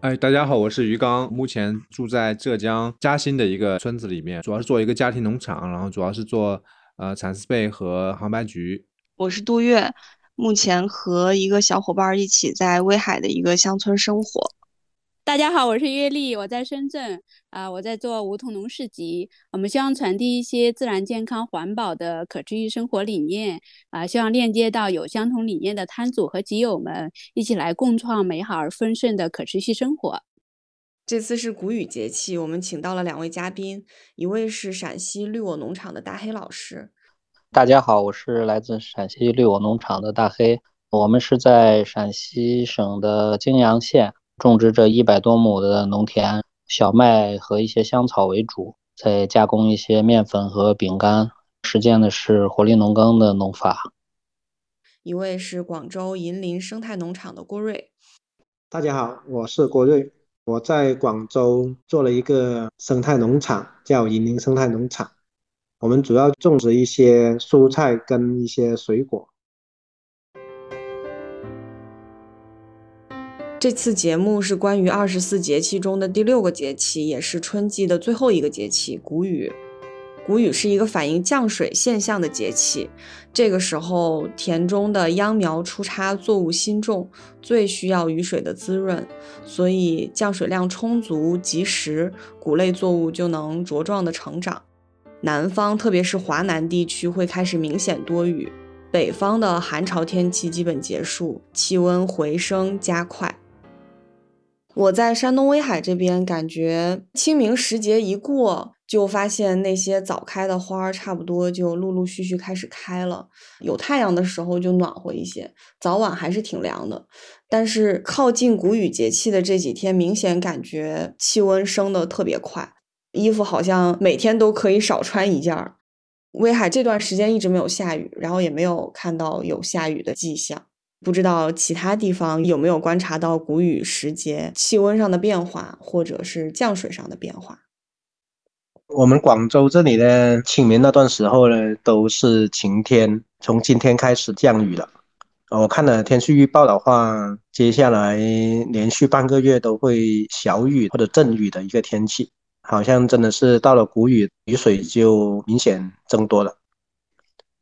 哎，大家好，我是于刚，目前住在浙江嘉兴的一个村子里面，主要是做一个家庭农场，然后主要是做呃蚕丝被和杭白菊。我是杜月，目前和一个小伙伴一起在威海的一个乡村生活。大家好，我是月丽，我在深圳啊，我在做梧桐农市集。我们希望传递一些自然、健康、环保的可持续生活理念啊，希望链接到有相同理念的摊主和集友们，一起来共创美好而丰盛的可持续生活。这次是谷雨节气，我们请到了两位嘉宾，一位是陕西绿我农场的大黑老师。大家好，我是来自陕西绿我农场的大黑，我们是在陕西省的泾阳县。种植着一百多亩的农田，小麦和一些香草为主，再加工一些面粉和饼干，实践的是活力农耕的农法。一位是广州银林生态农场的郭瑞，大家好，我是郭瑞，我在广州做了一个生态农场，叫银林生态农场，我们主要种植一些蔬菜跟一些水果。这次节目是关于二十四节气中的第六个节气，也是春季的最后一个节气——谷雨。谷雨是一个反映降水现象的节气，这个时候田中的秧苗出插，作物新种，最需要雨水的滋润，所以降水量充足、及时，谷类作物就能茁壮的成长。南方，特别是华南地区，会开始明显多雨；北方的寒潮天气基本结束，气温回升加快。我在山东威海这边，感觉清明时节一过，就发现那些早开的花儿差不多就陆陆续续开始开了。有太阳的时候就暖和一些，早晚还是挺凉的。但是靠近谷雨节气的这几天，明显感觉气温升得特别快，衣服好像每天都可以少穿一件儿。威海这段时间一直没有下雨，然后也没有看到有下雨的迹象。不知道其他地方有没有观察到谷雨时节气温上的变化，或者是降水上的变化？我们广州这里呢，清明那段时候呢，都是晴天，从今天开始降雨了。我看了天气预报的话，接下来连续半个月都会小雨或者阵雨的一个天气，好像真的是到了谷雨，雨水就明显增多了。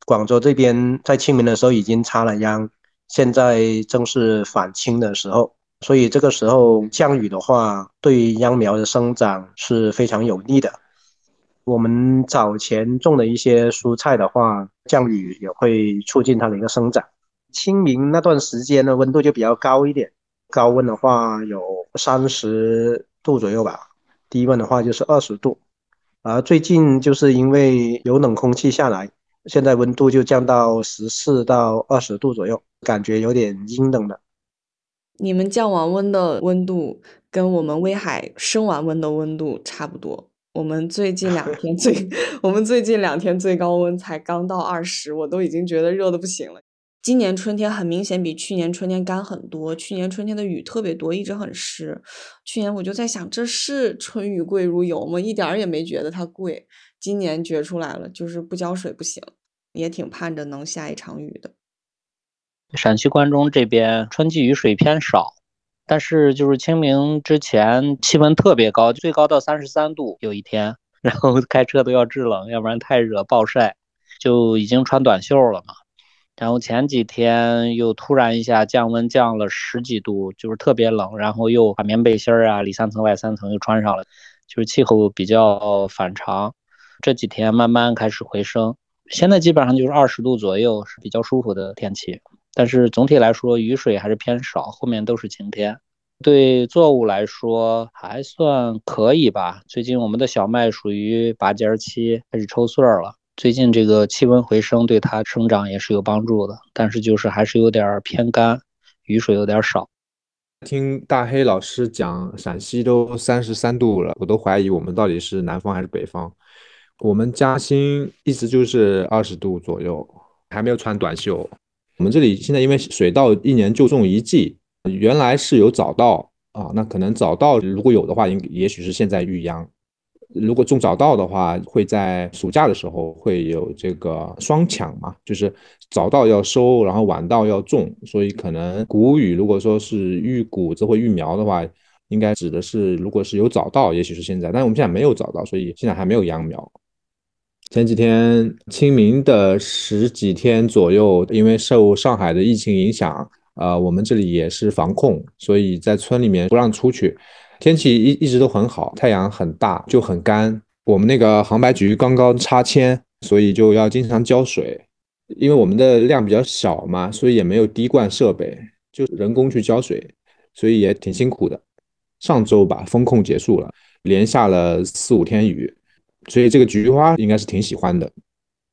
广州这边在清明的时候已经插了秧。现在正是返青的时候，所以这个时候降雨的话，对秧苗的生长是非常有利的。我们早前种的一些蔬菜的话，降雨也会促进它的一个生长。清明那段时间呢，温度就比较高一点，高温的话有三十度左右吧，低温的话就是二十度。而最近就是因为有冷空气下来。现在温度就降到十四到二十度左右，感觉有点阴冷了。你们降完温的温度跟我们威海升完温的温度差不多。我们最近两天最，我们最近两天最高温才刚到二十，我都已经觉得热的不行了。今年春天很明显比去年春天干很多，去年春天的雨特别多，一直很湿。去年我就在想，这是春雨贵如油吗？一点儿也没觉得它贵。今年觉出来了，就是不浇水不行，也挺盼着能下一场雨的。陕西关中这边春季雨水偏少，但是就是清明之前气温特别高，最高到三十三度，有一天，然后开车都要制冷，要不然太热暴晒，就已经穿短袖了嘛。然后前几天又突然一下降温降了十几度，就是特别冷，然后又把棉背心儿啊里三层外三层又穿上了，就是气候比较反常。这几天慢慢开始回升，现在基本上就是二十度左右，是比较舒服的天气。但是总体来说，雨水还是偏少，后面都是晴天。对作物来说还算可以吧。最近我们的小麦属于拔尖期，开始抽穗了。最近这个气温回升，对它生长也是有帮助的。但是就是还是有点偏干，雨水有点少。听大黑老师讲，陕西都三十三度了，我都怀疑我们到底是南方还是北方。我们嘉兴一直就是二十度左右，还没有穿短袖。我们这里现在因为水稻一年就种一季，原来是有早稻啊，那可能早稻如果有的话，应也许是现在育秧。如果种早稻的话，会在暑假的时候会有这个双抢嘛，就是早稻要收，然后晚稻要种，所以可能谷雨如果说是育谷子或育苗的话，应该指的是如果是有早稻，也许是现在，但是我们现在没有早稻，所以现在还没有秧苗。前几天清明的十几天左右，因为受上海的疫情影响，呃，我们这里也是防控，所以在村里面不让出去。天气一一直都很好，太阳很大，就很干。我们那个杭白菊刚刚插迁，所以就要经常浇水。因为我们的量比较小嘛，所以也没有滴灌设备，就人工去浇水，所以也挺辛苦的。上周吧，风控结束了，连下了四五天雨，所以这个菊花应该是挺喜欢的。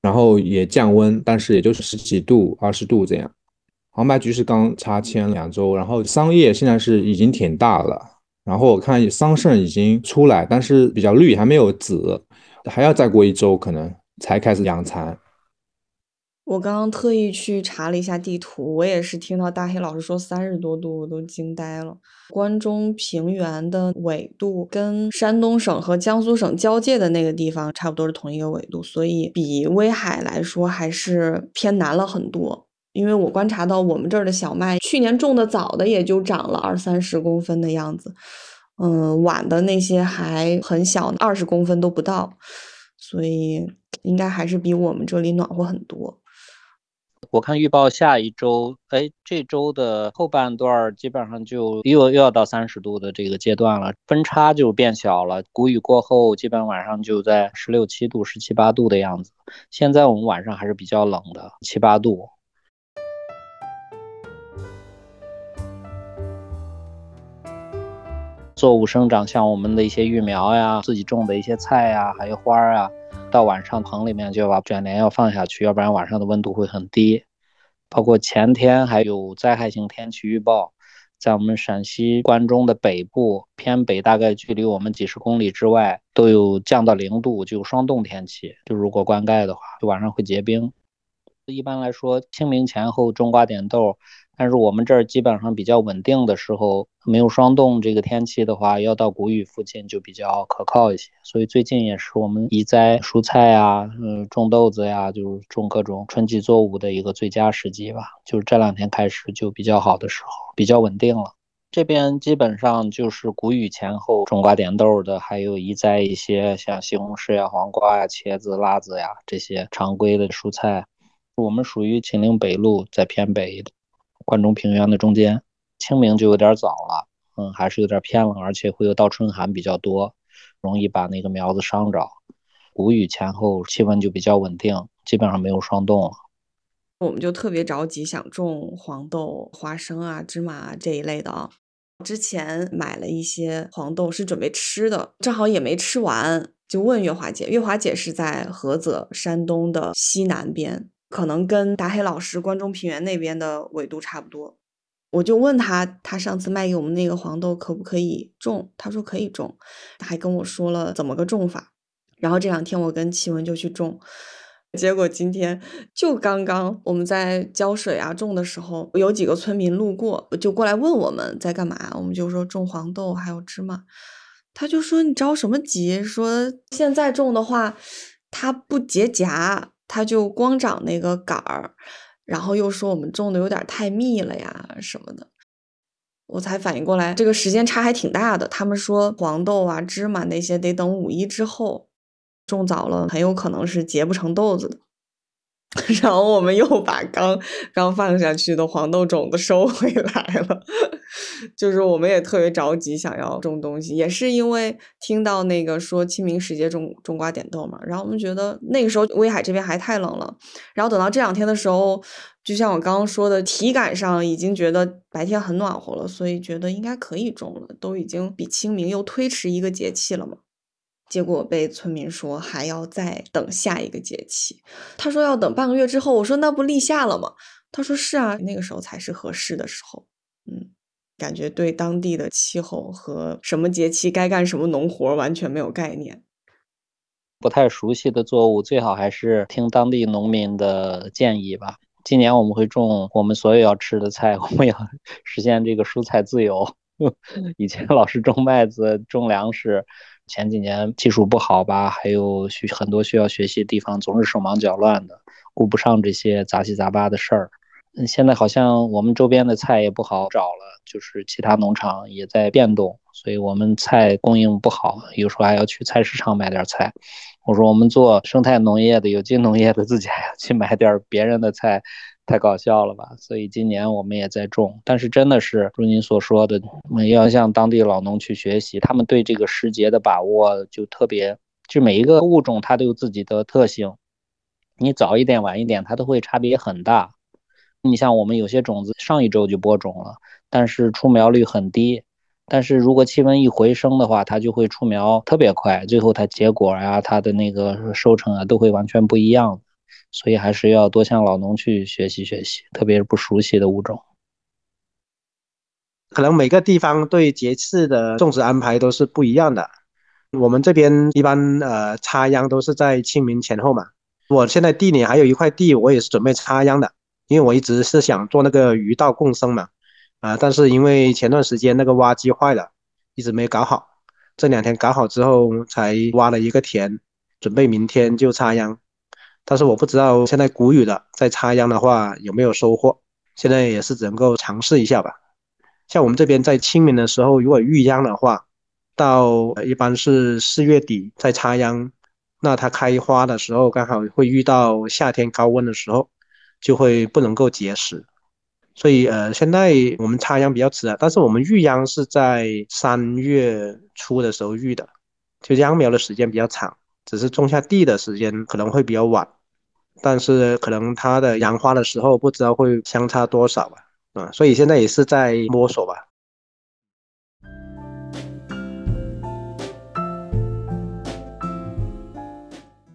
然后也降温，但是也就是十几度、二十度这样。杭白菊是刚插签两周，然后桑叶现在是已经挺大了。然后我看桑葚已经出来，但是比较绿，还没有紫，还要再过一周可能才开始养蚕。我刚刚特意去查了一下地图，我也是听到大黑老师说三十多度，我都惊呆了。关中平原的纬度跟山东省和江苏省交界的那个地方差不多是同一个纬度，所以比威海来说还是偏南了很多。因为我观察到我们这儿的小麦，去年种的早的也就长了二三十公分的样子，嗯，晚的那些还很小，二十公分都不到，所以应该还是比我们这里暖和很多。我看预报下一周，哎，这周的后半段基本上就又又要到三十度的这个阶段了，分差就变小了。谷雨过后，基本晚上就在十六七度、十七八度的样子。现在我们晚上还是比较冷的，七八度。作物生长，像我们的一些育苗呀，自己种的一些菜呀，还有花儿啊，到晚上棚里面就要把卷帘要放下去，要不然晚上的温度会很低。包括前天还有灾害性天气预报，在我们陕西关中的北部偏北，大概距离我们几十公里之外，都有降到零度，就霜冻天气。就如果灌溉的话，就晚上会结冰。一般来说，清明前后种瓜点豆。但是我们这儿基本上比较稳定的时候，没有霜冻这个天气的话，要到谷雨附近就比较可靠一些。所以最近也是我们移栽蔬菜呀，嗯，种豆子呀，就是种各种春季作物的一个最佳时机吧。就是这两天开始就比较好的时候，比较稳定了。这边基本上就是谷雨前后种瓜点豆的，还有移栽一些像西红柿呀、黄瓜呀、茄子、辣子呀这些常规的蔬菜。我们属于秦岭北路，在偏北的。关中平原的中间，清明就有点早了，嗯，还是有点偏冷，而且会有倒春寒比较多，容易把那个苗子伤着。谷雨前后气温就比较稳定，基本上没有霜冻了。我们就特别着急想种黄豆、花生啊、芝麻这一类的啊。之前买了一些黄豆是准备吃的，正好也没吃完，就问月华姐。月华姐是在菏泽，山东的西南边。可能跟达黑老师关中平原那边的纬度差不多，我就问他，他上次卖给我们那个黄豆可不可以种？他说可以种，他还跟我说了怎么个种法。然后这两天我跟奇文就去种，结果今天就刚刚我们在浇水啊种的时候，有几个村民路过，就过来问我们在干嘛，我们就说种黄豆还有芝麻，他就说你着什么急？说现在种的话，它不结荚。他就光长那个杆儿，然后又说我们种的有点太密了呀什么的，我才反应过来，这个时间差还挺大的。他们说黄豆啊、芝麻那些得等五一之后，种早了很有可能是结不成豆子的。然后我们又把刚刚放下去的黄豆种子收回来了，就是我们也特别着急想要种东西，也是因为听到那个说清明时节种种瓜点豆嘛，然后我们觉得那个时候威海这边还太冷了，然后等到这两天的时候，就像我刚刚说的，体感上已经觉得白天很暖和了，所以觉得应该可以种了，都已经比清明又推迟一个节气了嘛。结果被村民说还要再等下一个节气，他说要等半个月之后，我说那不立夏了吗？他说是啊，那个时候才是合适的时候。嗯，感觉对当地的气候和什么节气该干什么农活完全没有概念。不太熟悉的作物，最好还是听当地农民的建议吧。今年我们会种我们所有要吃的菜，我们要实现这个蔬菜自由。以前老是种麦子、种粮食，前几年技术不好吧，还有需很多需要学习的地方，总是手忙脚乱的，顾不上这些杂七杂八的事儿。嗯，现在好像我们周边的菜也不好找了，就是其他农场也在变动，所以我们菜供应不好，有时候还要去菜市场买点菜。我说我们做生态农业的、有机农业的，自己还要去买点别人的菜，太搞笑了吧？所以今年我们也在种，但是真的是如您所说的，我们要向当地老农去学习，他们对这个时节的把握就特别，就每一个物种它都有自己的特性，你早一点晚一点，它都会差别很大。你像我们有些种子上一周就播种了，但是出苗率很低。但是如果气温一回升的话，它就会出苗特别快，最后它结果呀，它的那个收成啊，都会完全不一样。所以还是要多向老农去学习学习，特别是不熟悉的物种。可能每个地方对节气的种植安排都是不一样的。我们这边一般呃插秧都是在清明前后嘛。我现在地里还有一块地，我也是准备插秧的。因为我一直是想做那个鱼稻共生嘛，啊，但是因为前段时间那个挖机坏了，一直没搞好。这两天搞好之后，才挖了一个田，准备明天就插秧。但是我不知道现在谷雨了，在插秧的话有没有收获。现在也是只能够尝试一下吧。像我们这边在清明的时候，如果育秧的话，到一般是四月底再插秧，那它开花的时候刚好会遇到夏天高温的时候。就会不能够结实，所以呃，现在我们插秧比较迟啊，但是我们育秧是在三月初的时候育的，就秧苗的时间比较长，只是种下地的时间可能会比较晚，但是可能它的养花的时候不知道会相差多少吧，啊，所以现在也是在摸索吧。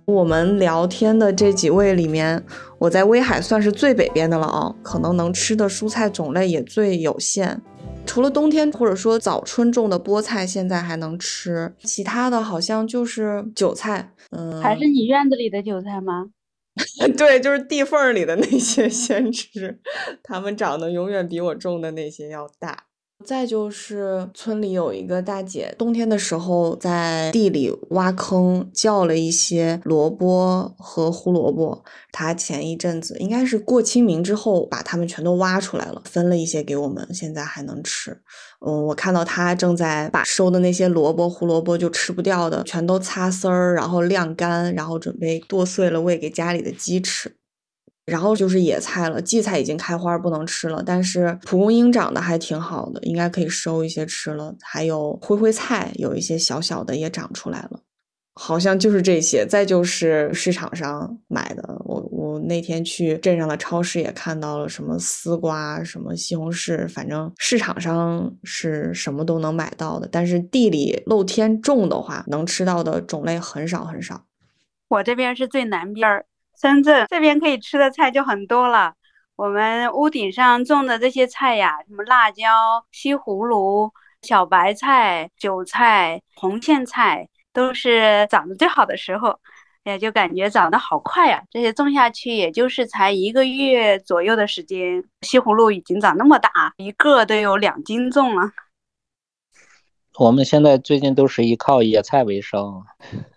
我们聊天的这几位里面，我在威海算是最北边的了啊，可能能吃的蔬菜种类也最有限。除了冬天或者说早春种的菠菜，现在还能吃，其他的好像就是韭菜。嗯，还是你院子里的韭菜吗？对，就是地缝里的那些 先吃，它们长得永远比我种的那些要大。再就是村里有一个大姐，冬天的时候在地里挖坑，叫了一些萝卜和胡萝卜。她前一阵子应该是过清明之后，把它们全都挖出来了，分了一些给我们，现在还能吃。嗯，我看到她正在把收的那些萝卜、胡萝卜就吃不掉的，全都擦丝儿，然后晾干，然后准备剁碎了喂给家里的鸡吃。然后就是野菜了，荠菜已经开花不能吃了，但是蒲公英长得还挺好的，应该可以收一些吃了。还有灰灰菜，有一些小小的也长出来了，好像就是这些。再就是市场上买的，我我那天去镇上的超市也看到了什么丝瓜、什么西红柿，反正市场上是什么都能买到的。但是地里露天种的话，能吃到的种类很少很少。我这边是最南边儿。深圳这边可以吃的菜就很多了，我们屋顶上种的这些菜呀，什么辣椒、西葫芦、小白菜、韭菜、红苋菜，都是长得最好的时候，也就感觉长得好快呀。这些种下去也就是才一个月左右的时间，西葫芦已经长那么大，一个都有两斤重了。我们现在最近都是依靠野菜为生，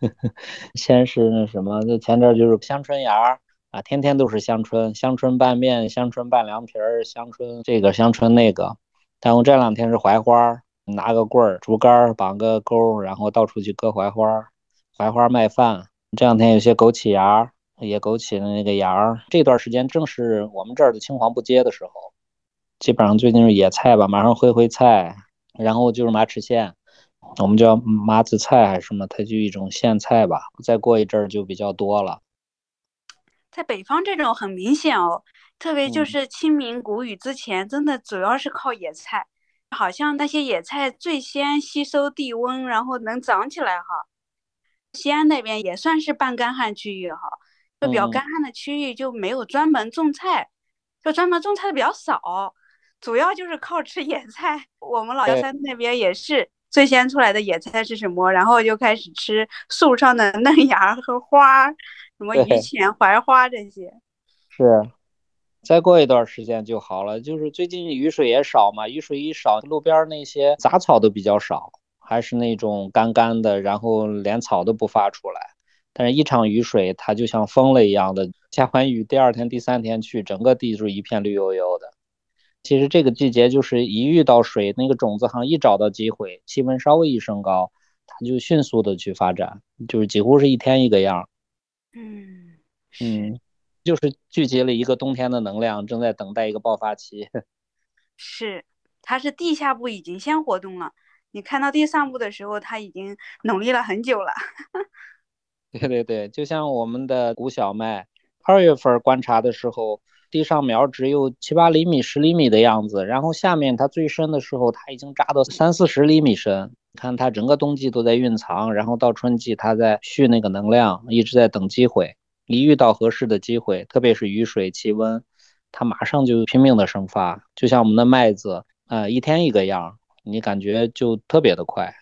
先是那什么，那前阵就是香椿芽啊，天天都是香椿，香椿拌面，香椿拌凉皮儿，香椿这个香椿那个。但我这两天是槐花，拿个棍儿、竹竿绑个钩，然后到处去割槐花，槐花卖饭。这两天有些枸杞芽，野枸杞的那个芽儿，这段时间正是我们这儿的青黄不接的时候，基本上最近是野菜吧，马上灰灰菜。然后就是马齿苋，我们叫麻子菜还是什么？它就一种苋菜吧。再过一阵儿就比较多了。在北方这种很明显哦，特别就是清明谷雨之前，真的主要是靠野菜，好像那些野菜最先吸收地温，然后能长起来哈。西安那边也算是半干旱区域哈，就比较干旱的区域就没有专门种菜，就专门种菜的比较少。主要就是靠吃野菜，我们老家山那边也是最先出来的野菜是什么，然后就开始吃树上的嫩芽和花，什么榆钱、槐花这些。是，再过一段时间就好了。就是最近雨水也少嘛，雨水一少，路边那些杂草都比较少，还是那种干干的，然后连草都不发出来。但是，一场雨水，它就像疯了一样的下完雨，第二天、第三天去，整个地就是一片绿油油的。其实这个季节就是一遇到水，那个种子好像一找到机会，气温稍微一升高，它就迅速的去发展，就是几乎是一天一个样。嗯嗯，就是聚集了一个冬天的能量，正在等待一个爆发期。是，它是地下部已经先活动了，你看到地上部的时候，它已经努力了很久了。对对对，就像我们的谷小麦，二月份观察的时候，地上苗只有七八厘米、十厘米的样子，然后下面它最深的时候，它已经扎到三四十厘米深。看它整个冬季都在蕴藏，然后到春季它在蓄那个能量，一直在等机会。一遇到合适的机会，特别是雨水、气温，它马上就拼命的生发。就像我们的麦子，呃，一天一个样，你感觉就特别的快。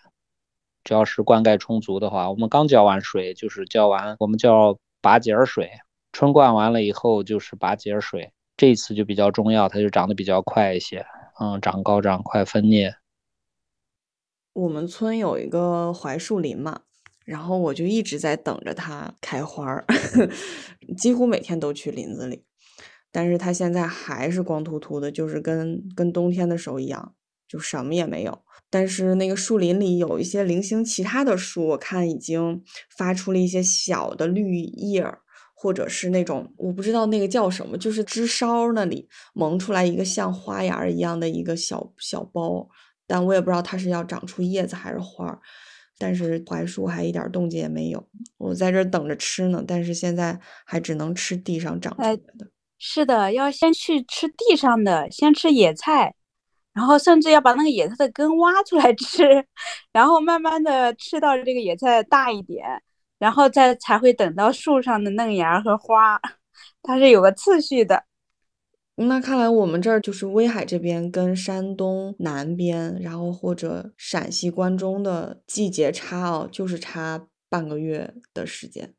只要是灌溉充足的话，我们刚浇完水就是浇完，我们叫拔节儿水。春灌完了以后就是拔节水，这一次就比较重要，它就长得比较快一些。嗯，长高长快分蘖。我们村有一个槐树林嘛，然后我就一直在等着它开花儿，几乎每天都去林子里，但是它现在还是光秃秃的，就是跟跟冬天的时候一样，就什么也没有。但是那个树林里有一些零星其他的树，我看已经发出了一些小的绿叶儿，或者是那种我不知道那个叫什么，就是枝梢那里萌出来一个像花芽一样的一个小小包，但我也不知道它是要长出叶子还是花儿。但是槐树还一点动静也没有，我在这等着吃呢，但是现在还只能吃地上长出来的。是的，要先去吃地上的，先吃野菜。然后甚至要把那个野菜的根挖出来吃，然后慢慢的吃到这个野菜大一点，然后再才会等到树上的嫩芽和花，它是有个次序的。那看来我们这儿就是威海这边跟山东南边，然后或者陕西关中的季节差哦，就是差半个月的时间。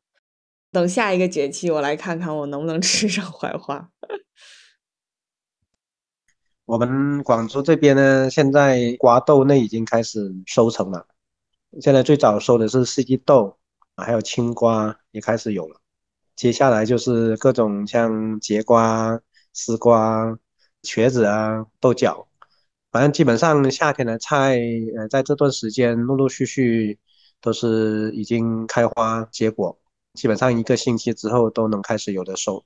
等下一个节气，我来看看我能不能 吃上槐花。我们广州这边呢，现在瓜豆类已经开始收成了。现在最早收的是四季豆，还有青瓜也开始有了。接下来就是各种像节瓜、丝瓜、茄子啊、豆角，反正基本上夏天的菜，呃，在这段时间陆陆续续都是已经开花结果，基本上一个星期之后都能开始有的收。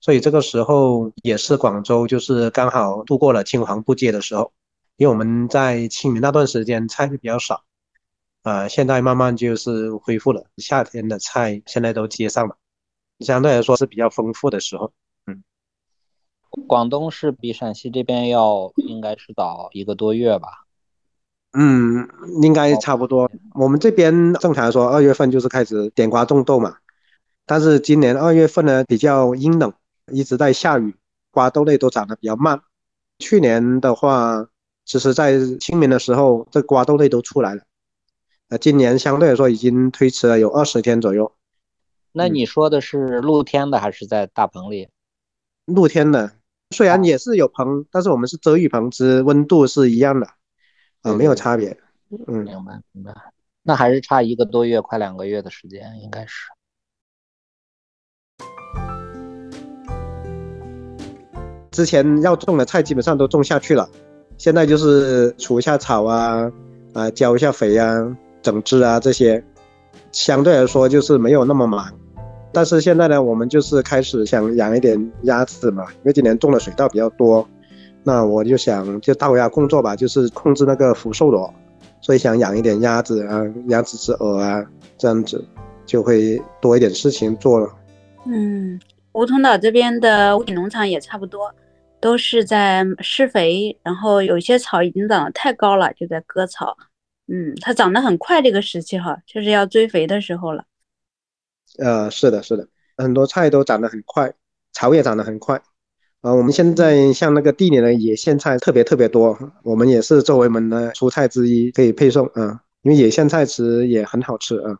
所以这个时候也是广州，就是刚好度过了青黄不接的时候，因为我们在清明那段时间菜比较少，呃，现在慢慢就是恢复了，夏天的菜现在都接上了，相对来说是比较丰富的时候。嗯，广东是比陕西这边要应该是早一个多月吧？嗯，应该差不多。我们这边正常来说二月份就是开始点瓜种豆嘛，但是今年二月份呢比较阴冷。一直在下雨，瓜豆类都长得比较慢。去年的话，其实在清明的时候，这瓜豆类都出来了。呃，今年相对来说已经推迟了有二十天左右。那你说的是露天的还是在大棚里？露天的，虽然也是有棚，但是我们是遮雨棚，只温度是一样的，啊，没有差别。嗯，明白明白。那还是差一个多月，快两个月的时间，应该是。之前要种的菜基本上都种下去了，现在就是除一下草啊，啊浇一下肥啊，整治啊这些，相对来说就是没有那么忙。但是现在呢，我们就是开始想养一点鸭子嘛，因为今年种的水稻比较多，那我就想就大鸭工作吧，就是控制那个福寿螺，所以想养一点鸭子啊，鸭子之鹅啊，这样子就会多一点事情做了。嗯，梧桐岛这边的屋顶农场也差不多。都是在施肥，然后有些草已经长得太高了，就在割草。嗯，它长得很快，这个时期哈，就是要追肥的时候了。呃，是的，是的，很多菜都长得很快，草也长得很快。呃，我们现在像那个地里的野苋菜特别特别多，我们也是作为我们的蔬菜之一可以配送啊，因为野苋菜其实也很好吃啊，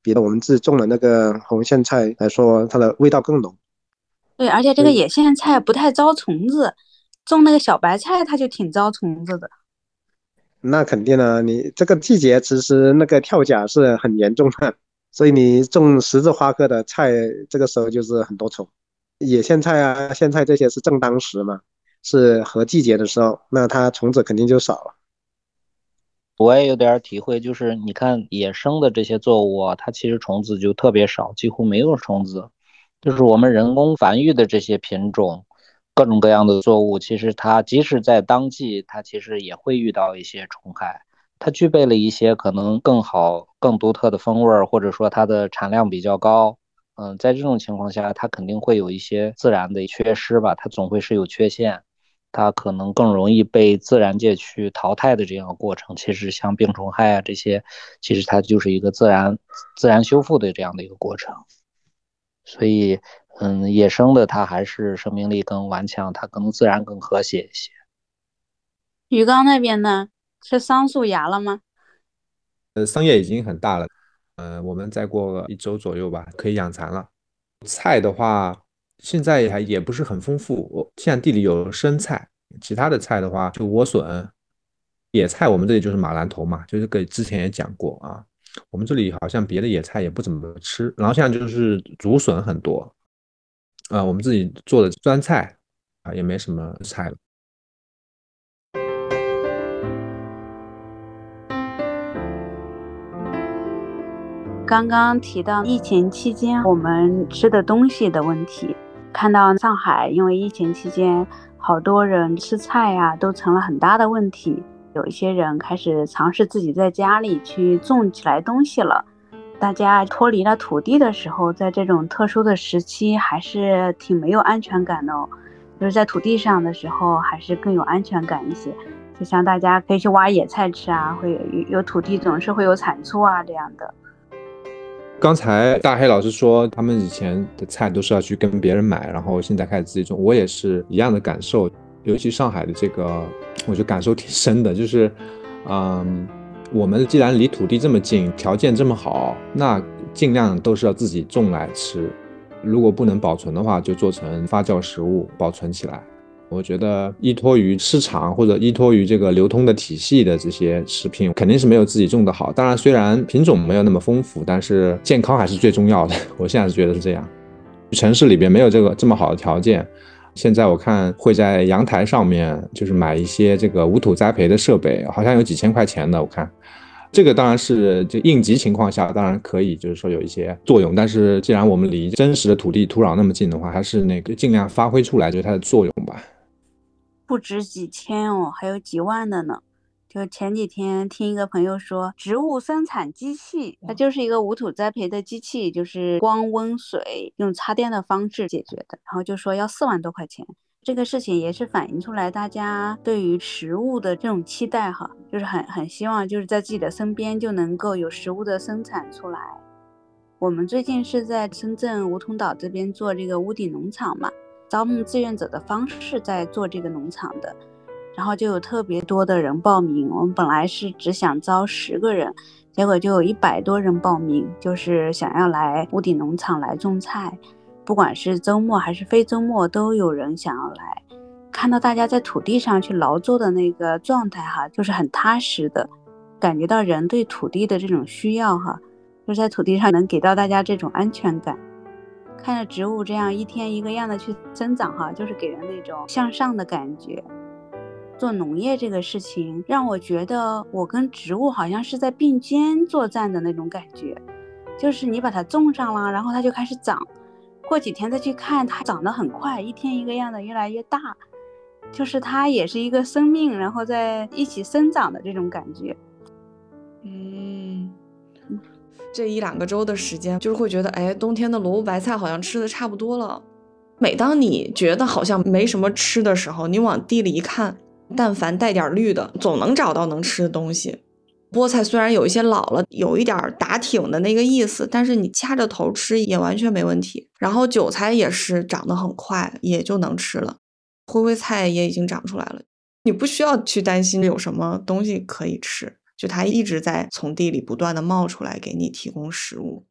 比我们自己种的那个红苋菜来说，它的味道更浓。对，而且这个野苋菜不太招虫子，种那个小白菜它就挺招虫子的。那肯定啊，你这个季节其实那个跳甲是很严重的，所以你种十字花科的菜，这个时候就是很多虫。野苋菜啊、苋菜这些是正当时嘛，是合季节的时候，那它虫子肯定就少了。我也有点体会，就是你看野生的这些作物，它其实虫子就特别少，几乎没有虫子。就是我们人工繁育的这些品种。各种各样的作物，其实它即使在当季，它其实也会遇到一些虫害。它具备了一些可能更好、更独特的风味儿，或者说它的产量比较高。嗯，在这种情况下，它肯定会有一些自然的缺失吧，它总会是有缺陷，它可能更容易被自然界去淘汰的这样的过程。其实像病虫害啊这些，其实它就是一个自然自然修复的这样的一个过程。所以。嗯，野生的它还是生命力更顽强，它可能自然更和谐一些。鱼缸那边呢，是桑树芽了吗？呃，桑叶已经很大了，呃，我们再过一周左右吧，可以养蚕了。菜的话，现在还也不是很丰富。我现在地里有生菜，其他的菜的话，就莴笋、野菜，我们这里就是马兰头嘛，就是给之前也讲过啊。我们这里好像别的野菜也不怎么吃，然后现在就是竹笋很多。啊，我们自己做的酸菜啊，也没什么菜了。刚刚提到疫情期间我们吃的东西的问题，看到上海因为疫情期间，好多人吃菜呀都成了很大的问题，有一些人开始尝试自己在家里去种起来东西了。大家脱离了土地的时候，在这种特殊的时期，还是挺没有安全感的哦。就是在土地上的时候，还是更有安全感一些。就像大家可以去挖野菜吃啊，会有有土地总是会有产出啊这样的。刚才大黑老师说，他们以前的菜都是要去跟别人买，然后现在开始自己种。我也是一样的感受，尤其上海的这个，我觉得感受挺深的，就是，嗯。我们既然离土地这么近，条件这么好，那尽量都是要自己种来吃。如果不能保存的话，就做成发酵食物保存起来。我觉得依托于市场或者依托于这个流通的体系的这些食品，肯定是没有自己种的好。当然，虽然品种没有那么丰富，但是健康还是最重要的。我现在是觉得是这样。城市里边没有这个这么好的条件。现在我看会在阳台上面，就是买一些这个无土栽培的设备，好像有几千块钱的。我看，这个当然是就应急情况下，当然可以，就是说有一些作用。但是既然我们离真实的土地土壤那么近的话，还是那个尽量发挥出来，就是它的作用吧。不止几千哦，还有几万的呢。就前几天听一个朋友说，植物生产机器，它就是一个无土栽培的机器，就是光温水用插电的方式解决的。然后就说要四万多块钱，这个事情也是反映出来大家对于食物的这种期待哈，就是很很希望就是在自己的身边就能够有食物的生产出来。我们最近是在深圳梧桐岛这边做这个屋顶农场嘛，招募志愿者的方式在做这个农场的。然后就有特别多的人报名，我们本来是只想招十个人，结果就有一百多人报名，就是想要来屋顶农场来种菜，不管是周末还是非周末，都有人想要来。看到大家在土地上去劳作的那个状态，哈，就是很踏实的，感觉到人对土地的这种需要，哈，就是在土地上能给到大家这种安全感。看着植物这样一天一个样的去生长，哈，就是给人那种向上的感觉。做农业这个事情，让我觉得我跟植物好像是在并肩作战的那种感觉，就是你把它种上了，然后它就开始长，过几天再去看，它长得很快，一天一个样的越来越大，就是它也是一个生命，然后在一起生长的这种感觉。嗯，这一两个周的时间，就是会觉得，哎，冬天的萝卜白菜好像吃的差不多了。每当你觉得好像没什么吃的时候，你往地里一看。但凡带点绿的，总能找到能吃的东西。菠菜虽然有一些老了，有一点打挺的那个意思，但是你掐着头吃也完全没问题。然后韭菜也是长得很快，也就能吃了。灰灰菜也已经长出来了，你不需要去担心有什么东西可以吃，就它一直在从地里不断的冒出来给你提供食物。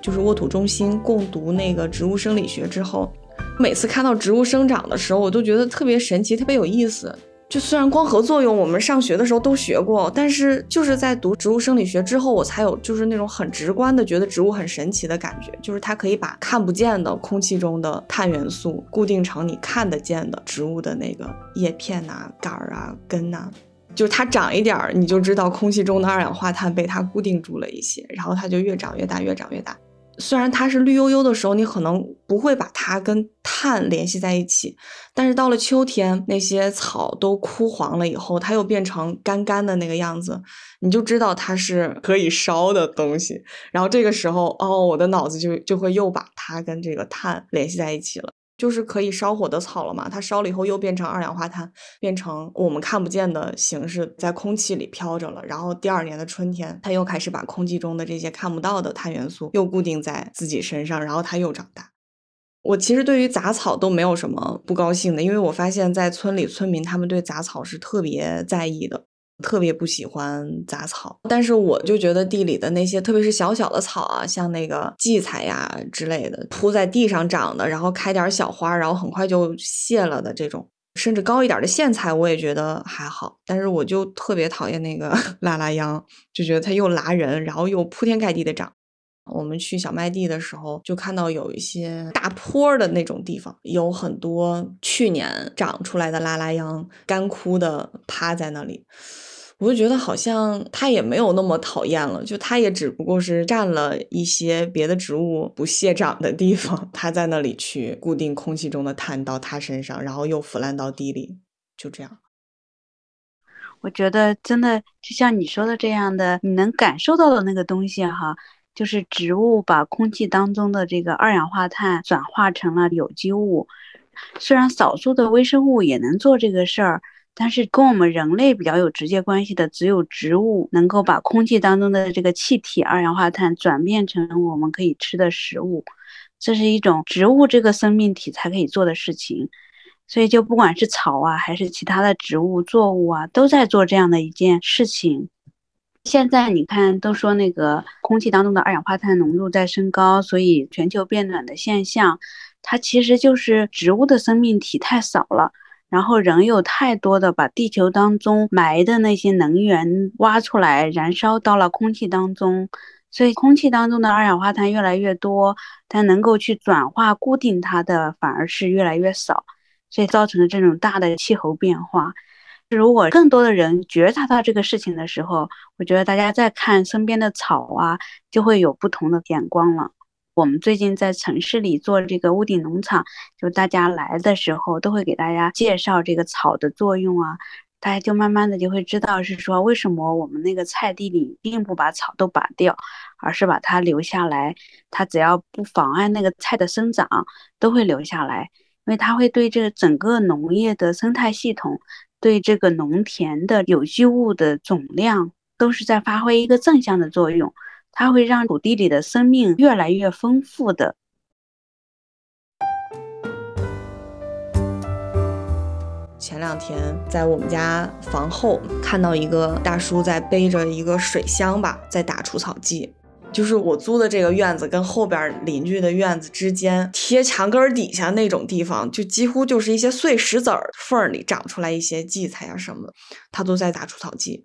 就是沃土中心共读那个植物生理学之后，每次看到植物生长的时候，我都觉得特别神奇，特别有意思。就虽然光合作用我们上学的时候都学过，但是就是在读植物生理学之后，我才有就是那种很直观的觉得植物很神奇的感觉，就是它可以把看不见的空气中的碳元素固定成你看得见的植物的那个叶片呐、杆儿啊、根呐，就是它长一点儿，你就知道空气中的二氧化碳被它固定住了一些，然后它就越长越大，越长越大。虽然它是绿油油的时候，你可能不会把它跟碳联系在一起，但是到了秋天，那些草都枯黄了以后，它又变成干干的那个样子，你就知道它是可以烧的东西。然后这个时候，哦，我的脑子就就会又把它跟这个碳联系在一起了。就是可以烧火的草了嘛？它烧了以后又变成二氧化碳，变成我们看不见的形式，在空气里飘着了。然后第二年的春天，它又开始把空气中的这些看不到的碳元素又固定在自己身上，然后它又长大。我其实对于杂草都没有什么不高兴的，因为我发现，在村里村民他们对杂草是特别在意的。特别不喜欢杂草，但是我就觉得地里的那些，特别是小小的草啊，像那个荠菜呀之类的，铺在地上长的，然后开点小花，然后很快就谢了的这种，甚至高一点的苋菜，我也觉得还好。但是我就特别讨厌那个 拉拉秧，就觉得它又拉人，然后又铺天盖地的长。我们去小麦地的时候，就看到有一些大坡的那种地方，有很多去年长出来的拉拉秧，干枯的趴在那里。我就觉得好像它也没有那么讨厌了，就它也只不过是占了一些别的植物不屑长的地方，它在那里去固定空气中的碳到它身上，然后又腐烂到地里，就这样。我觉得真的就像你说的这样的，你能感受到的那个东西哈，就是植物把空气当中的这个二氧化碳转化成了有机物，虽然少数的微生物也能做这个事儿。但是跟我们人类比较有直接关系的，只有植物能够把空气当中的这个气体二氧化碳转变成我们可以吃的食物，这是一种植物这个生命体才可以做的事情。所以就不管是草啊，还是其他的植物作物啊，都在做这样的一件事情。现在你看，都说那个空气当中的二氧化碳浓度在升高，所以全球变暖的现象，它其实就是植物的生命体太少了。然后人有太多的把地球当中埋的那些能源挖出来燃烧到了空气当中，所以空气当中的二氧化碳越来越多，但能够去转化固定它的反而是越来越少，所以造成了这种大的气候变化。如果更多的人觉察到这个事情的时候，我觉得大家再看身边的草啊，就会有不同的眼光了。我们最近在城市里做这个屋顶农场，就大家来的时候都会给大家介绍这个草的作用啊，大家就慢慢的就会知道是说为什么我们那个菜地里并不把草都拔掉，而是把它留下来，它只要不妨碍那个菜的生长，都会留下来，因为它会对这个整个农业的生态系统，对这个农田的有机物的总量，都是在发挥一个正向的作用。它会让土地里的生命越来越丰富的。前两天在我们家房后看到一个大叔在背着一个水箱吧，在打除草剂。就是我租的这个院子跟后边邻居的院子之间贴墙根底下那种地方，就几乎就是一些碎石子儿缝里长出来一些荠菜啊什么的，他都在打除草剂。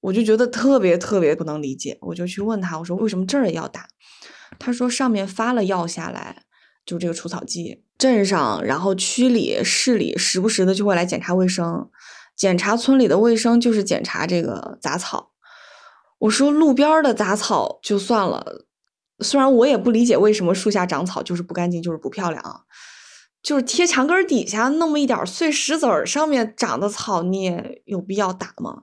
我就觉得特别特别不能理解，我就去问他，我说为什么这儿也要打？他说上面发了药下来，就这个除草剂，镇上然后区里市里时不时的就会来检查卫生，检查村里的卫生就是检查这个杂草。我说路边的杂草就算了，虽然我也不理解为什么树下长草就是不干净就是不漂亮，就是贴墙根底下那么一点碎石子儿上面长的草，你也有必要打吗？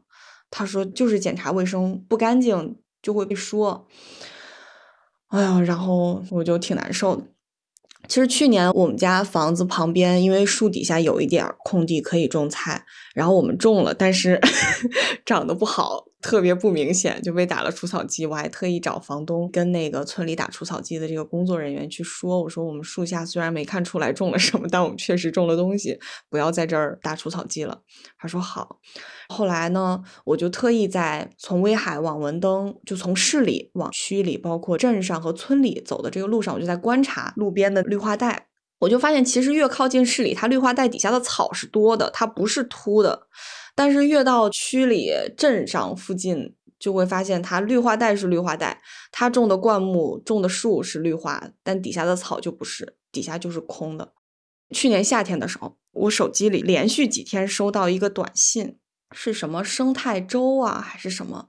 他说：“就是检查卫生不干净就会被说，哎呀，然后我就挺难受的。其实去年我们家房子旁边，因为树底下有一点空地可以种菜，然后我们种了，但是 长得不好，特别不明显，就被打了除草剂。我还特意找房东跟那个村里打除草剂的这个工作人员去说，我说我们树下虽然没看出来种了什么，但我们确实种了东西，不要在这儿打除草剂了。他说好。后来呢，我就特意在从威海往文登，就从市里往区里，包括镇上和村里走的这个路上，我就在观察路边的绿化带。我就发现，其实越靠近市里，它绿化带底下的草是多的，它不是秃的。但是越到区里、镇上附近，就会发现它绿化带是绿化带，它种的灌木、种的树是绿化，但底下的草就不是，底下就是空的。去年夏天的时候，我手机里连续几天收到一个短信，是什么生态周啊，还是什么？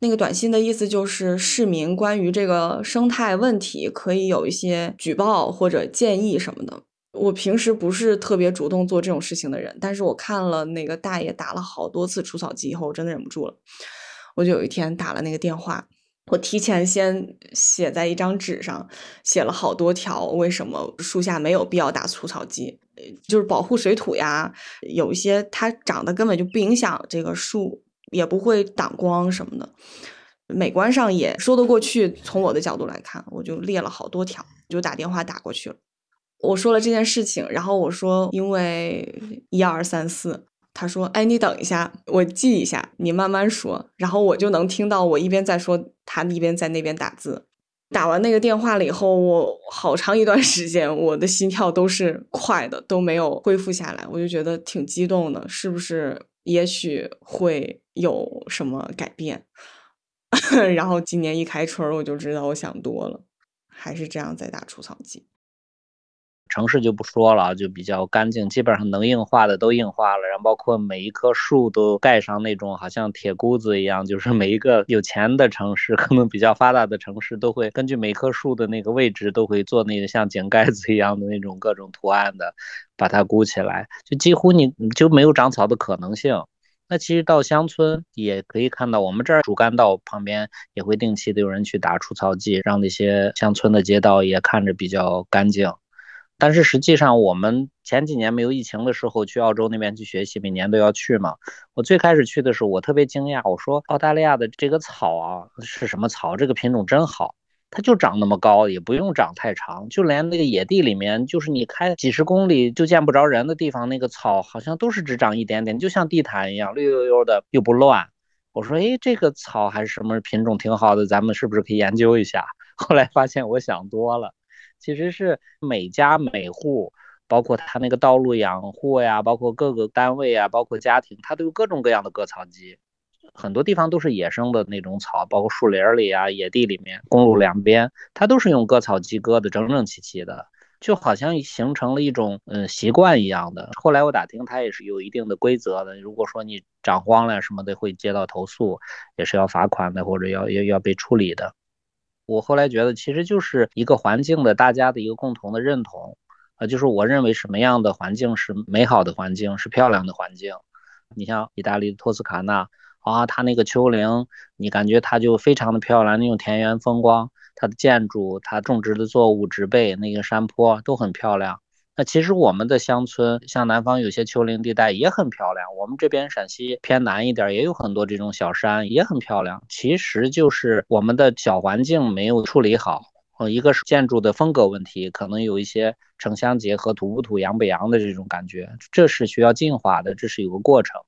那个短信的意思就是市民关于这个生态问题可以有一些举报或者建议什么的。我平时不是特别主动做这种事情的人，但是我看了那个大爷打了好多次除草剂以后，我真的忍不住了。我就有一天打了那个电话，我提前先写在一张纸上，写了好多条为什么树下没有必要打除草剂，就是保护水土呀，有一些它长得根本就不影响这个树。也不会挡光什么的，美观上也说得过去。从我的角度来看，我就列了好多条，就打电话打过去了。我说了这件事情，然后我说因为一二三四，他说哎你等一下，我记一下，你慢慢说。然后我就能听到我一边在说，他一边在那边打字。打完那个电话了以后，我好长一段时间我的心跳都是快的，都没有恢复下来。我就觉得挺激动的，是不是？也许会有什么改变，然后今年一开春我就知道我想多了，还是这样在打除草剂。城市就不说了，就比较干净，基本上能硬化的都硬化了，然后包括每一棵树都盖上那种好像铁箍子一样，就是每一个有钱的城市，可能比较发达的城市都会根据每棵树的那个位置都会做那个像井盖子一样的那种各种图案的，把它箍起来，就几乎你就没有长草的可能性。那其实到乡村也可以看到，我们这儿主干道旁边也会定期的有人去打除草剂，让那些乡村的街道也看着比较干净。但是实际上，我们前几年没有疫情的时候去澳洲那边去学习，每年都要去嘛。我最开始去的时候，我特别惊讶，我说澳大利亚的这个草啊是什么草？这个品种真好，它就长那么高，也不用长太长，就连那个野地里面，就是你开几十公里就见不着人的地方，那个草好像都是只长一点点，就像地毯一样，绿油油的又不乱。我说，哎，这个草还是什么品种挺好的，咱们是不是可以研究一下？后来发现我想多了。其实是每家每户，包括他那个道路养护呀，包括各个单位啊，包括家庭，他都有各种各样的割草机。很多地方都是野生的那种草，包括树林里啊、野地里面、公路两边，它都是用割草机割的整整齐齐的，就好像形成了一种嗯习惯一样的。后来我打听，它也是有一定的规则的。如果说你长荒了什么的，会接到投诉，也是要罚款的，或者要要要被处理的。我后来觉得，其实就是一个环境的大家的一个共同的认同，啊，就是我认为什么样的环境是美好的环境，是漂亮的环境。你像意大利的托斯卡纳啊，它那个丘陵，你感觉它就非常的漂亮，那种田园风光，它的建筑，它种植的作物、植被，那个山坡都很漂亮。那其实我们的乡村，像南方有些丘陵地带也很漂亮。我们这边陕西偏南一点，也有很多这种小山，也很漂亮。其实就是我们的小环境没有处理好。呃，一个是建筑的风格问题，可能有一些城乡结合、土不土、洋不洋的这种感觉，这是需要进化的，这是有个过程。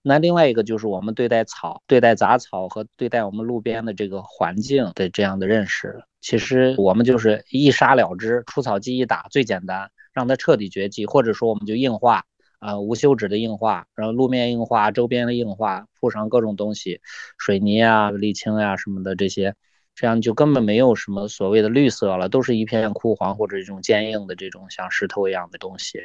那另外一个就是我们对待草、对待杂草和对待我们路边的这个环境的这样的认识，其实我们就是一杀了之，除草剂一打最简单。让它彻底绝迹，或者说我们就硬化，啊，无休止的硬化，然后路面硬化，周边的硬化，铺上各种东西，水泥啊、沥青啊什么的这些，这样就根本没有什么所谓的绿色了，都是一片枯黄或者这种坚硬的这种像石头一样的东西。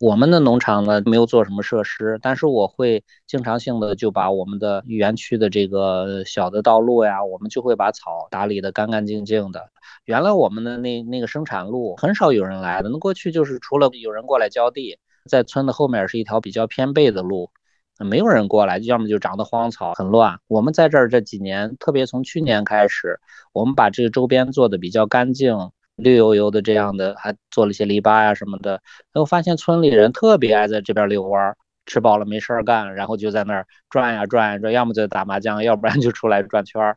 我们的农场呢没有做什么设施，但是我会经常性的就把我们的园区的这个小的道路呀，我们就会把草打理的干干净净的。原来我们的那那个生产路很少有人来的，那过去就是除了有人过来浇地，在村的后面是一条比较偏背的路，没有人过来，要么就长得荒草很乱。我们在这儿这几年，特别从去年开始，我们把这个周边做的比较干净。绿油油的这样的，还做了一些篱笆呀什么的。我发现村里人特别爱在这边遛弯儿，吃饱了没事儿干，然后就在那儿转呀转呀转，要么就打麻将，要不然就出来转圈儿。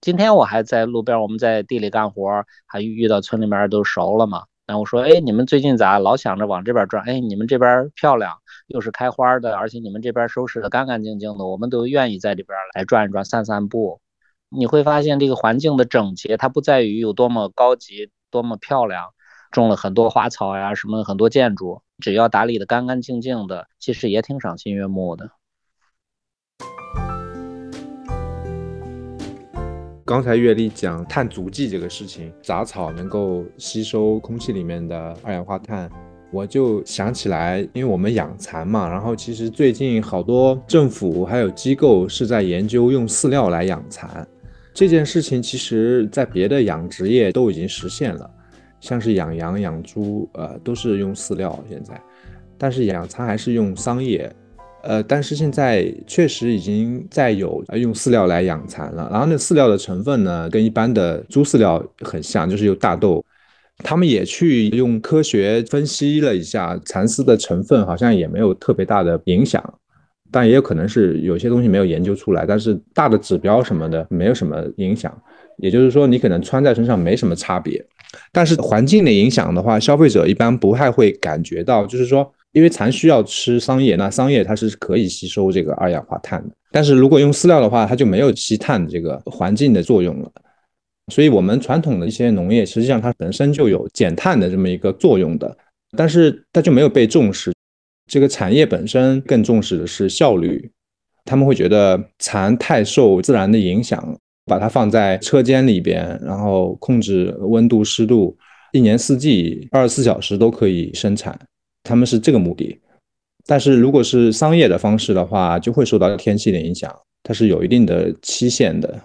今天我还在路边，我们在地里干活，还遇到村里面都熟了嘛。然后我说，哎，你们最近咋老想着往这边转？哎，你们这边漂亮，又是开花的，而且你们这边收拾的干干净净的，我们都愿意在这边来转一转、散散步。你会发现这个环境的整洁，它不在于有多么高级、多么漂亮，种了很多花草呀，什么很多建筑，只要打理的干干净净的，其实也挺赏心悦目的。刚才月丽讲碳足迹这个事情，杂草能够吸收空气里面的二氧化碳，我就想起来，因为我们养蚕嘛，然后其实最近好多政府还有机构是在研究用饲料来养蚕，这件事情其实在别的养殖业都已经实现了，像是养羊、养猪，呃，都是用饲料现在，但是养蚕还是用桑叶。呃，但是现在确实已经在有用饲料来养蚕了，然后那饲料的成分呢，跟一般的猪饲料很像，就是有大豆。他们也去用科学分析了一下蚕丝的成分，好像也没有特别大的影响，但也有可能是有些东西没有研究出来，但是大的指标什么的没有什么影响。也就是说，你可能穿在身上没什么差别，但是环境的影响的话，消费者一般不太会感觉到，就是说。因为蚕需要吃桑叶，那桑叶它是可以吸收这个二氧化碳的。但是如果用饲料的话，它就没有吸碳这个环境的作用了。所以，我们传统的一些农业，实际上它本身就有减碳的这么一个作用的，但是它就没有被重视。这个产业本身更重视的是效率，他们会觉得蚕太受自然的影响，把它放在车间里边，然后控制温度、湿度，一年四季二十四小时都可以生产。他们是这个目的，但是如果是桑叶的方式的话，就会受到天气的影响，它是有一定的期限的，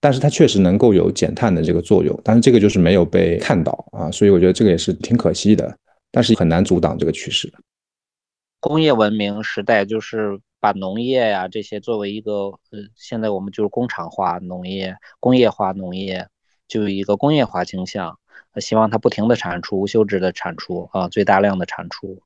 但是它确实能够有减碳的这个作用，但是这个就是没有被看到啊，所以我觉得这个也是挺可惜的，但是很难阻挡这个趋势。工业文明时代就是把农业呀这些作为一个呃，现在我们就是工厂化农业、工业化农业，就有一个工业化倾向。希望它不停的产出无休止的产出啊，最大量的产出，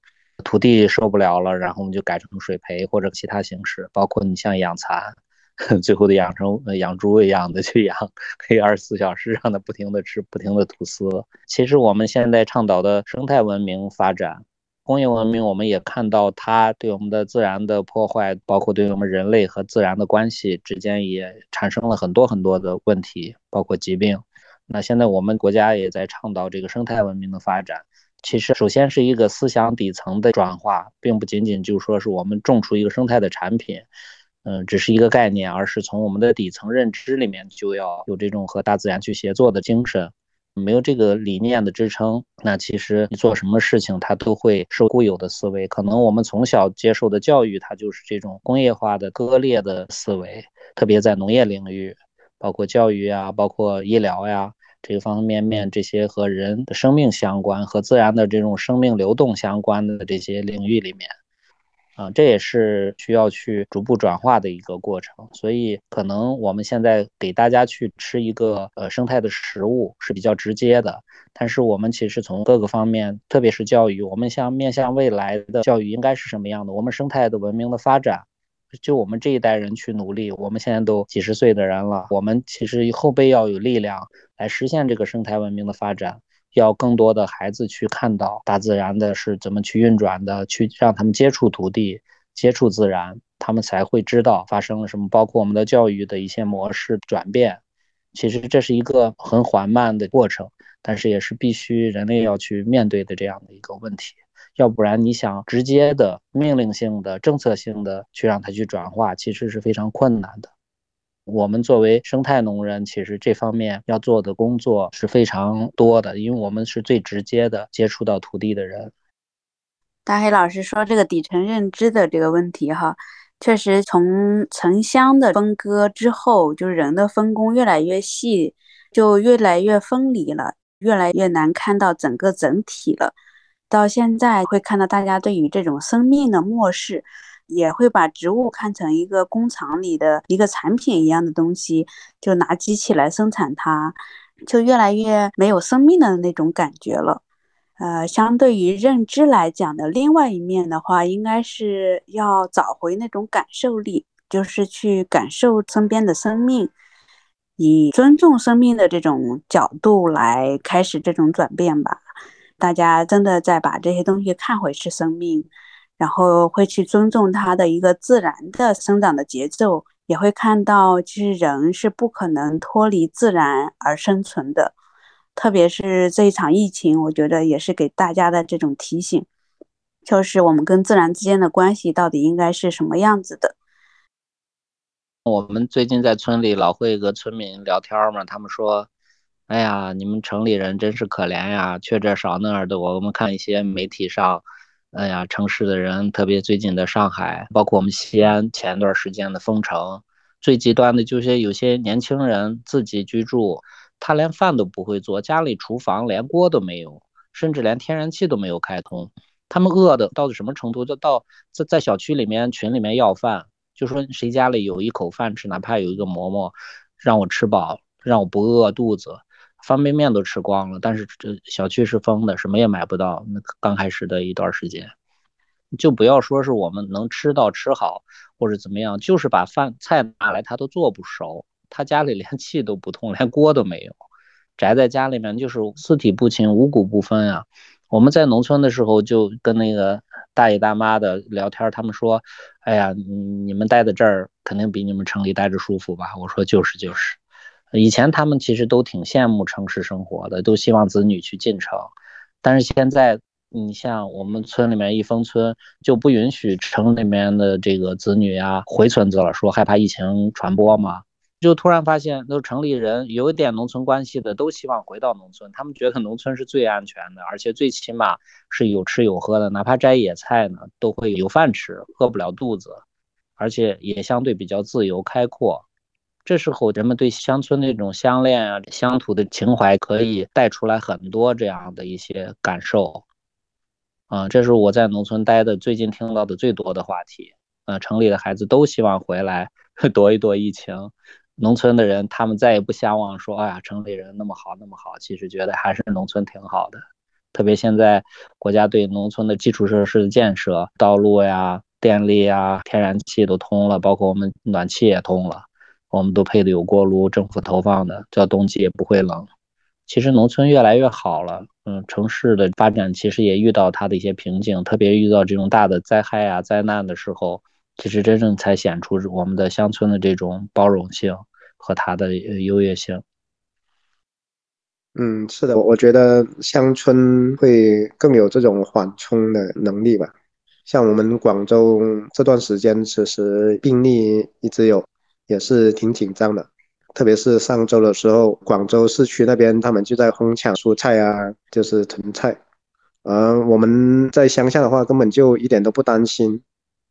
土地受不了了，然后我们就改成水培或者其他形式，包括你像养蚕，最后的养成养猪一样的去养，可以二十四小时让它不停的吃，不停的吐丝。其实我们现在倡导的生态文明发展，工业文明，我们也看到它对我们的自然的破坏，包括对我们人类和自然的关系之间也产生了很多很多的问题，包括疾病。那现在我们国家也在倡导这个生态文明的发展。其实，首先是一个思想底层的转化，并不仅仅就说是我们种出一个生态的产品，嗯，只是一个概念，而是从我们的底层认知里面就要有这种和大自然去协作的精神。没有这个理念的支撑，那其实你做什么事情，它都会受固有的思维。可能我们从小接受的教育，它就是这种工业化的割裂的思维，特别在农业领域，包括教育啊，包括医疗呀。这个方方面面，这些和人的生命相关、和自然的这种生命流动相关的这些领域里面，啊，这也是需要去逐步转化的一个过程。所以，可能我们现在给大家去吃一个呃生态的食物是比较直接的，但是我们其实从各个方面，特别是教育，我们向面向未来的教育应该是什么样的？我们生态的文明的发展。就我们这一代人去努力，我们现在都几十岁的人了，我们其实后辈要有力量来实现这个生态文明的发展，要更多的孩子去看到大自然的是怎么去运转的，去让他们接触土地、接触自然，他们才会知道发生了什么。包括我们的教育的一些模式转变，其实这是一个很缓慢的过程，但是也是必须人类要去面对的这样的一个问题。要不然，你想直接的、命令性的、政策性的去让它去转化，其实是非常困难的。我们作为生态农人，其实这方面要做的工作是非常多的，因为我们是最直接的接触到土地的人。大黑老师说这个底层认知的这个问题，哈，确实从城乡的分割之后，就是人的分工越来越细，就越来越分离了，越来越难看到整个整体了。到现在会看到大家对于这种生命的漠视，也会把植物看成一个工厂里的一个产品一样的东西，就拿机器来生产它，就越来越没有生命的那种感觉了。呃，相对于认知来讲的另外一面的话，应该是要找回那种感受力，就是去感受身边的生命，以尊重生命的这种角度来开始这种转变吧。大家真的在把这些东西看回是生命，然后会去尊重它的一个自然的生长的节奏，也会看到其实人是不可能脱离自然而生存的。特别是这一场疫情，我觉得也是给大家的这种提醒，就是我们跟自然之间的关系到底应该是什么样子的。我们最近在村里老会和村民聊天嘛，他们说：“哎呀，你们城里人真是可怜呀，缺这少那儿的。”我们看一些媒体上，哎呀，城市的人，特别最近的上海，包括我们西安前段时间的封城，最极端的就是有些年轻人自己居住。他连饭都不会做，家里厨房连锅都没有，甚至连天然气都没有开通。他们饿的到什么程度？就到在在小区里面群里面要饭，就说谁家里有一口饭吃，哪怕有一个馍馍，让我吃饱，让我不饿肚子。方便面都吃光了，但是这小区是封的，什么也买不到。那刚开始的一段时间，就不要说是我们能吃到吃好或者怎么样，就是把饭菜拿来他都做不熟。他家里连 气都不通，连锅都没有，宅在家里面就是四体不勤，五谷不分啊。我们在农村的时候就跟那个大爷大妈的聊天，他们说：“哎呀，你们待在这儿肯定比你们城里待着舒服吧？”我说：“就是就是。”以前他们其实都挺羡慕城市生活的，都希望子女去进城。但是现在，你像我们村里面一封村就不允许城里面的这个子女呀回村子了，说害怕疫情传播嘛。就突然发现，都城里人有一点农村关系的，都希望回到农村。他们觉得农村是最安全的，而且最起码是有吃有喝的，哪怕摘野菜呢，都会有饭吃，饿不了肚子，而且也相对比较自由开阔。这时候，人们对乡村那种乡恋啊、乡土的情怀，可以带出来很多这样的一些感受。嗯，这是我在农村待的最近听到的最多的话题。嗯，城里的孩子都希望回来 躲一躲疫情。农村的人，他们再也不向往说，哎呀，城里人那么好，那么好。其实觉得还是农村挺好的。特别现在国家对农村的基础设施的建设，道路呀、电力呀、天然气都通了，包括我们暖气也通了，我们都配的有锅炉，政府投放的，叫冬季也不会冷。其实农村越来越好了，嗯，城市的发展其实也遇到它的一些瓶颈，特别遇到这种大的灾害啊、灾难的时候。其实真正才显出我们的乡村的这种包容性和它的优越性。嗯，是的，我觉得乡村会更有这种缓冲的能力吧。像我们广州这段时间，其实病例一直有，也是挺紧张的。特别是上周的时候，广州市区那边他们就在哄抢蔬菜啊，就是囤菜。而我们在乡下的话，根本就一点都不担心。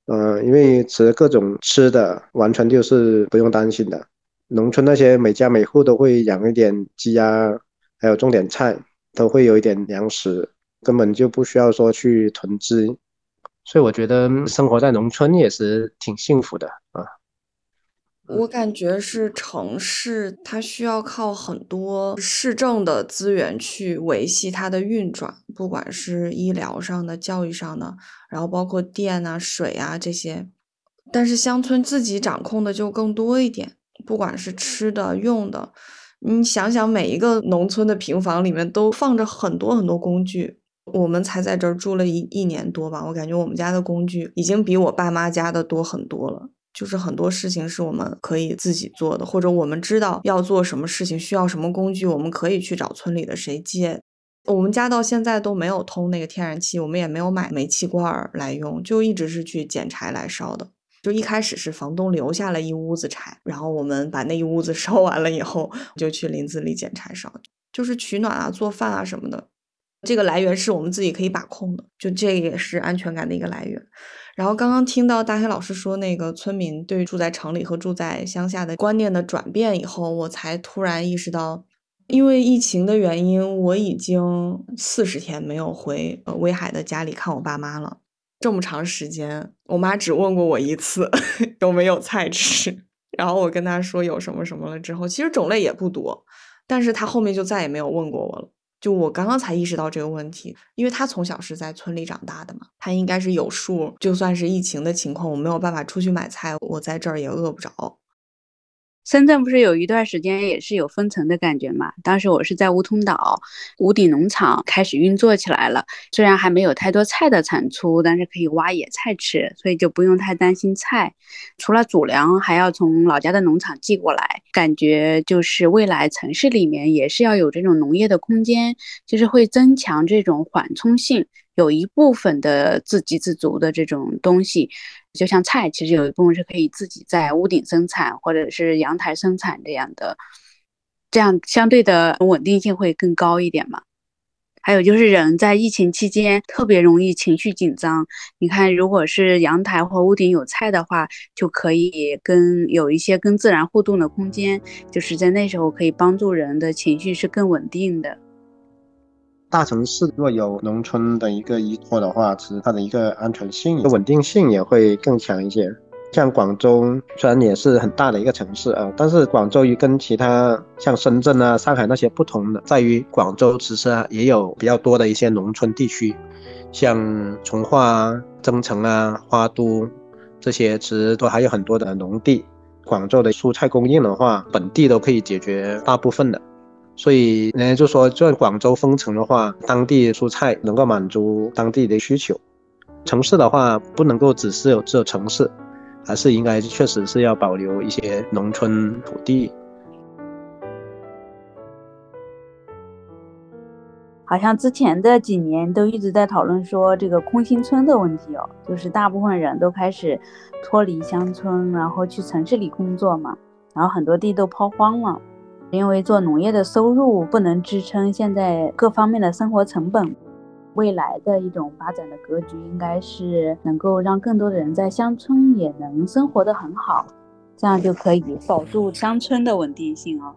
嗯，因为其实各种吃的完全就是不用担心的。农村那些每家每户都会养一点鸡啊，还有种点菜，都会有一点粮食，根本就不需要说去囤积。所以我觉得生活在农村也是挺幸福的啊。我感觉是城市，它需要靠很多市政的资源去维系它的运转，不管是医疗上的、教育上的，然后包括电啊、水啊这些。但是乡村自己掌控的就更多一点，不管是吃的、用的，你想想，每一个农村的平房里面都放着很多很多工具。我们才在这儿住了一一年多吧，我感觉我们家的工具已经比我爸妈家的多很多了。就是很多事情是我们可以自己做的，或者我们知道要做什么事情需要什么工具，我们可以去找村里的谁借。我们家到现在都没有通那个天然气，我们也没有买煤气罐来用，就一直是去捡柴来烧的。就一开始是房东留下了一屋子柴，然后我们把那一屋子 烧完了以后，就去林子里捡柴烧，就是取暖啊、做饭啊什么的。这个来源是我们自己可以把控的，就这也是安全感的一个来源。然后刚刚听到大黑老师说那个村民对于住在城里和住在乡下的观念的转变以后，我才突然意识到，因为疫情的原因，我已经四十天没有回呃威海的家里看我爸妈了。这么长时间，我妈只问过我一次 有没有菜吃，然后我跟她说有什么什么了之后，其实种类也不多，但是她后面就再也没有问过我了。就我刚刚才意识到这个问题，因为他从小是在村里长大的嘛，他应该是有数。就算是疫情的情况，我没有办法出去买菜，我在这儿也饿不着。深圳不是有一段时间也是有封城的感觉嘛？当时我是在梧桐岛屋顶农场开始运作起来了，虽然还没有太多菜的产出，但是可以挖野菜吃，所以就不用太担心菜。除了主粮，还要从老家的农场寄过来，感觉就是未来城市里面也是要有这种农业的空间，就是会增强这种缓冲性。有一部分的自给自足的这种东西，就像菜，其实有一部分是可以自己在屋顶生产或者是阳台生产这样的，这样相对的稳定性会更高一点嘛。还有就是人在疫情期间特别容易情绪紧张，你看，如果是阳台或屋顶有菜的话，就可以跟有一些跟自然互动的空间，就是在那时候可以帮助人的情绪是更稳定的。大城市若有农村的一个依托的话，其实它的一个安全性、稳定性也会更强一些。像广州虽然也是很大的一个城市啊，但是广州与跟其他像深圳啊、上海那些不同的，在于广州其实啊也有比较多的一些农村地区，像从化、增城啊、花都这些，其实都还有很多的农地。广州的蔬菜供应的话，本地都可以解决大部分的。所以，人家就说，就算广州封城的话，当地蔬菜能够满足当地的需求。城市的话，不能够只是有只有城市，还是应该确实是要保留一些农村土地。好像之前的几年都一直在讨论说这个空心村的问题哦，就是大部分人都开始脱离乡村，然后去城市里工作嘛，然后很多地都抛荒了。因为做农业的收入不能支撑现在各方面的生活成本，未来的一种发展的格局应该是能够让更多的人在乡村也能生活得很好，这样就可以保住乡村的稳定性哦。